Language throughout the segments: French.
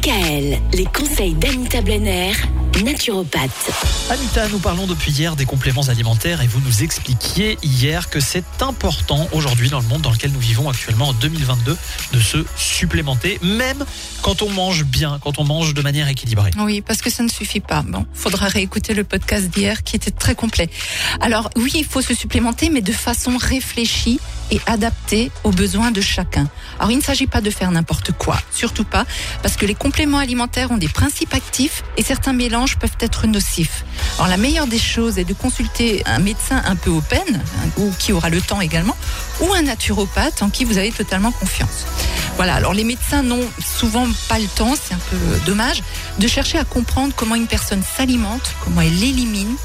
DKL, les conseils d'Anita Blenner, naturopathe. Anita, nous parlons depuis hier des compléments alimentaires et vous nous expliquiez hier que c'est important aujourd'hui dans le monde dans lequel nous vivons actuellement en 2022 de se supplémenter, même quand on mange bien, quand on mange de manière équilibrée. Oui, parce que ça ne suffit pas. Bon, faudra réécouter le podcast d'hier qui était très complet. Alors oui, il faut se supplémenter, mais de façon réfléchie et adaptée aux besoins de chacun. Alors il ne s'agit pas de faire n'importe quoi, surtout pas, parce que les compléments alimentaires ont des principes actifs et certains mélanges peuvent être nocifs. Alors la meilleure des choses est de consulter un médecin un peu open, hein, ou qui aura le temps également, ou un naturopathe en qui vous avez totalement confiance. Voilà, alors les médecins n'ont souvent pas le temps, c'est un peu dommage, de chercher à comprendre comment une personne s'alimente, comment elle élimine,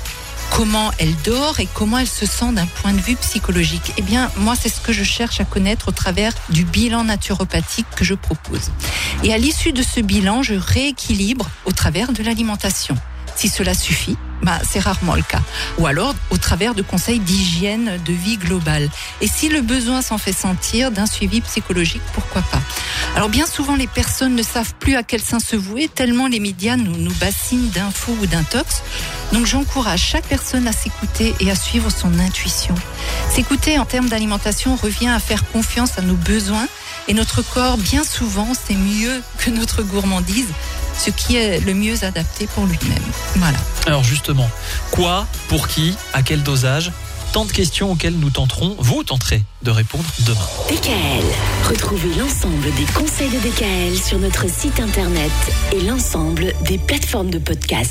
comment elle dort et comment elle se sent d'un point de vue psychologique. Eh bien, moi, c'est ce que je cherche à connaître au travers du bilan naturopathique que je propose. Et à l'issue de ce bilan, je rééquilibre au travers de l'alimentation. Si cela suffit, bah, c'est rarement le cas. Ou alors au travers de conseils d'hygiène de vie globale. Et si le besoin s'en fait sentir d'un suivi psychologique, pourquoi pas Alors bien souvent, les personnes ne savent plus à quel sein se vouer, tellement les médias nous, nous bassinent d'infos ou d'intox. Donc j'encourage chaque personne à s'écouter et à suivre son intuition. S'écouter en termes d'alimentation revient à faire confiance à nos besoins et notre corps, bien souvent, c'est mieux que notre gourmandise, ce qui est le mieux adapté pour lui-même. Voilà. Alors justement, quoi, pour qui, à quel dosage Tant de questions auxquelles nous tenterons, vous tenterez de répondre demain. DKL. Retrouvez l'ensemble des conseils de DKL sur notre site internet et l'ensemble des plateformes de podcast.